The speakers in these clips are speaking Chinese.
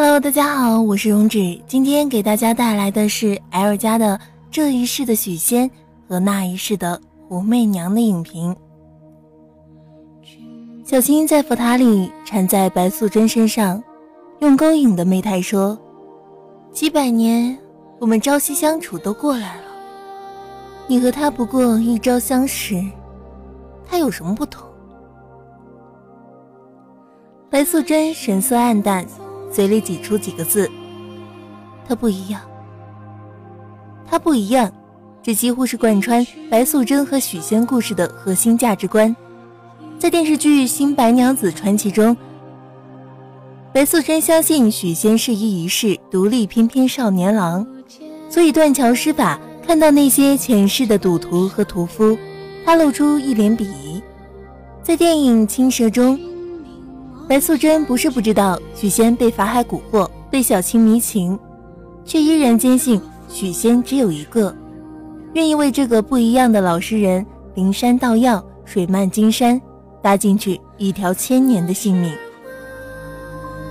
Hello，大家好，我是荣止，今天给大家带来的是 L 家的这一世的许仙和那一世的狐媚娘的影评。小青在佛塔里缠在白素贞身上，用勾引的媚态说：“几百年我们朝夕相处都过来了，你和他不过一朝相识，他有什么不同？”白素贞神色黯淡。嘴里挤出几个字：“他不一样，他不一样。”这几乎是贯穿白素贞和许仙故事的核心价值观。在电视剧《新白娘子传奇》中，白素贞相信许仙是一一世独立翩翩少年郎，所以断桥施法，看到那些前世的赌徒和屠夫，她露出一脸鄙夷。在电影《青蛇》中。白素贞不是不知道许仙被法海蛊惑，被小青迷情，却依然坚信许仙只有一个，愿意为这个不一样的老实人灵山盗药、水漫金山，搭进去一条千年的性命。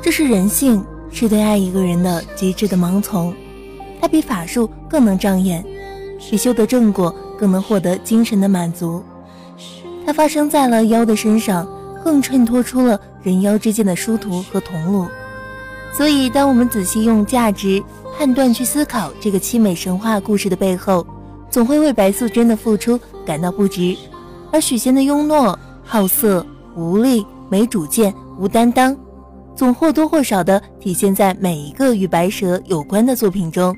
这是人性，是对爱一个人的极致的盲从。他比法术更能障眼，比修得正果更能获得精神的满足。它发生在了妖的身上。更衬托出了人妖之间的殊途和同路，所以当我们仔细用价值判断去思考这个凄美神话故事的背后，总会为白素贞的付出感到不值，而许仙的庸懦、好色、无力、没主见、无担当，总或多或少的体现在每一个与白蛇有关的作品中。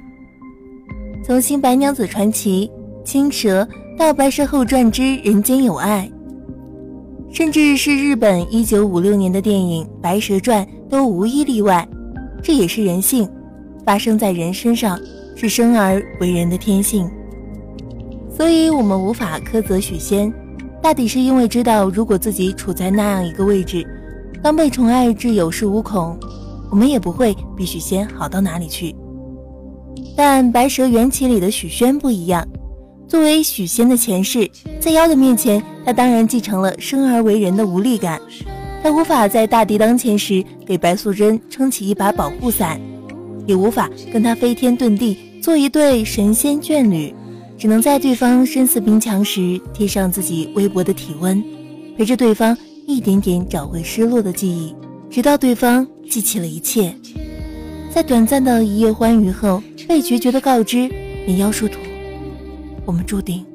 从《新白娘子传奇》《青蛇》到《白蛇后传之人间有爱》。甚至是日本一九五六年的电影《白蛇传》都无一例外，这也是人性，发生在人身上，是生而为人的天性。所以，我们无法苛责许仙，大抵是因为知道，如果自己处在那样一个位置，当被宠爱至有恃无恐，我们也不会比许仙好到哪里去。但《白蛇缘起》里的许宣不一样。作为许仙的前世，在妖的面前，他当然继承了生而为人的无力感。他无法在大敌当前时给白素贞撑起一把保护伞，也无法跟她飞天遁地做一对神仙眷侣，只能在对方身似冰墙时贴上自己微薄的体温，陪着对方一点点找回失落的记忆，直到对方记起了一切。在短暂的一夜欢愉后，被决绝的告知连妖殊途。我们注定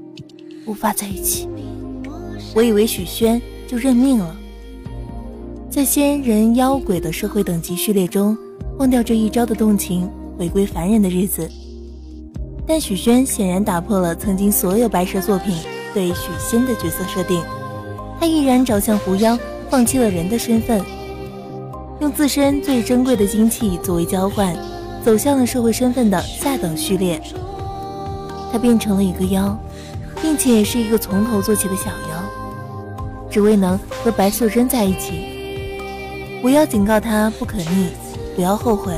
无法在一起。我以为许宣就认命了，在仙人妖鬼的社会等级序列中忘掉这一朝的动情，回归凡人的日子。但许宣显然打破了曾经所有白蛇作品对许仙的角色设定，他毅然找向狐妖，放弃了人的身份，用自身最珍贵的精气作为交换，走向了社会身份的下等序列。他变成了一个妖，并且是一个从头做起的小妖，只为能和白素贞在一起。我要警告他不可逆，不要后悔。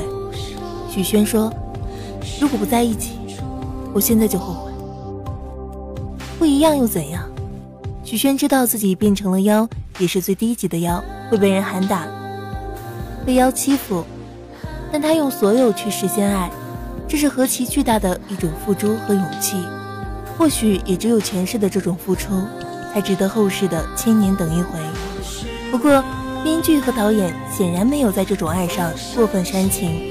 许宣说：“如果不在一起，我现在就后悔。”不一样又怎样？许宣知道自己变成了妖，也是最低级的妖，会被人喊打，被妖欺负，但他用所有去实现爱。这是何其巨大的一种付出和勇气，或许也只有前世的这种付出，才值得后世的千年等一回。不过，编剧和导演显然没有在这种爱上过分煽情，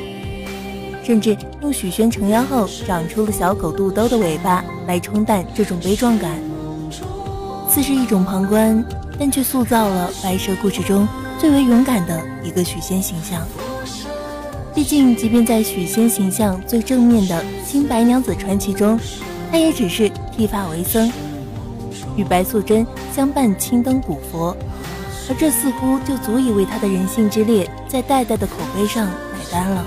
甚至用许宣成妖后长出了小狗肚兜的尾巴来冲淡这种悲壮感。似是一种旁观，但却塑造了白蛇故事中最为勇敢的一个许仙形象。毕竟，即便在许仙形象最正面的《新白娘子传奇》中，他也只是剃发为僧，与白素贞相伴青灯古佛，而这似乎就足以为他的人性之烈在代代的口碑上买单了。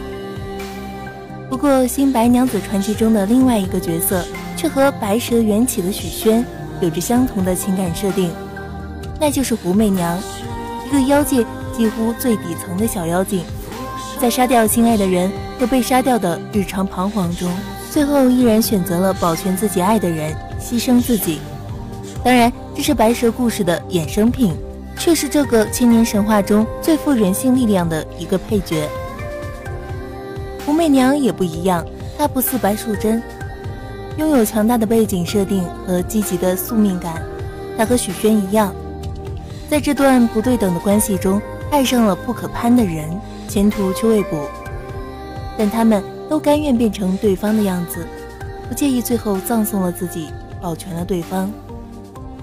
不过，《新白娘子传奇》中的另外一个角色，却和白蛇缘起的许宣有着相同的情感设定，那就是胡媚娘，一个妖界几乎最底层的小妖精。在杀掉心爱的人和被杀掉的日常彷徨中，最后依然选择了保全自己爱的人，牺牲自己。当然，这是白蛇故事的衍生品，却是这个千年神话中最富人性力量的一个配角。胡媚娘也不一样，她不似白素贞，拥有强大的背景设定和积极的宿命感。她和许宣一样，在这段不对等的关系中，爱上了不可攀的人。前途却未卜，但他们都甘愿变成对方的样子，不介意最后葬送了自己，保全了对方。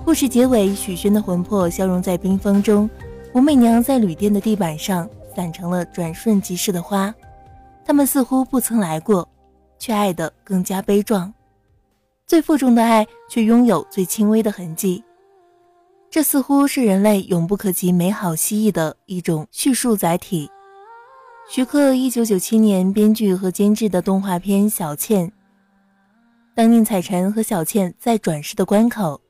故事结尾，许宣的魂魄消融在冰封中，武媚娘在旅店的地板上散成了转瞬即逝的花。他们似乎不曾来过，却爱得更加悲壮。最负重的爱，却拥有最轻微的痕迹。这似乎是人类永不可及美好蜥蜴的一种叙述载体。徐克一九九七年编剧和监制的动画片《小倩》，当宁采臣和小倩在转世的关口，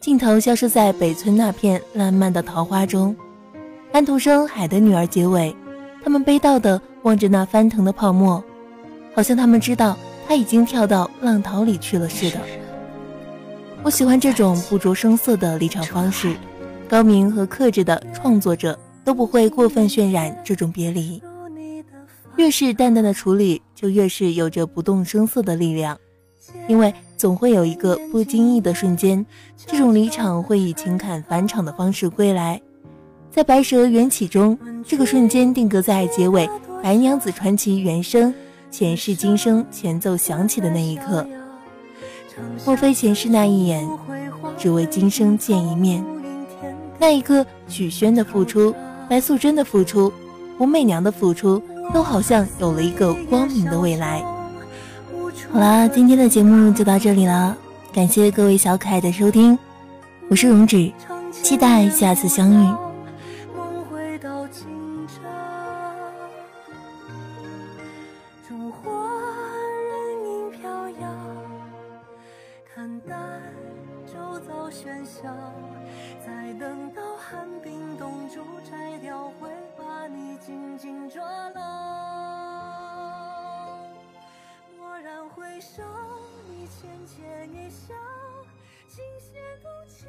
镜头消失在北村那片烂漫的桃花中，安徒生《海的女儿》结尾，他们悲悼地望着那翻腾的泡沫，好像他们知道他已经跳到浪淘里去了似的。我喜欢这种不着声色的离场方式，高明和克制的创作者都不会过分渲染这种别离。越是淡淡的处理，就越是有着不动声色的力量，因为总会有一个不经意的瞬间，这种离场会以情感返场的方式归来。在《白蛇缘起》中，这个瞬间定格在结尾《白娘子传奇》原声前世今生前奏响起的那一刻。莫非前世那一眼，只为今生见一面？那一刻，许宣的付出，白素贞的付出，胡媚娘的付出。都好像有了一个光明的未来。好啦，今天的节目就到这里了，感谢各位小可爱的收听，我是荣止，期待下次相遇。回首，你浅浅一笑，琴弦动情。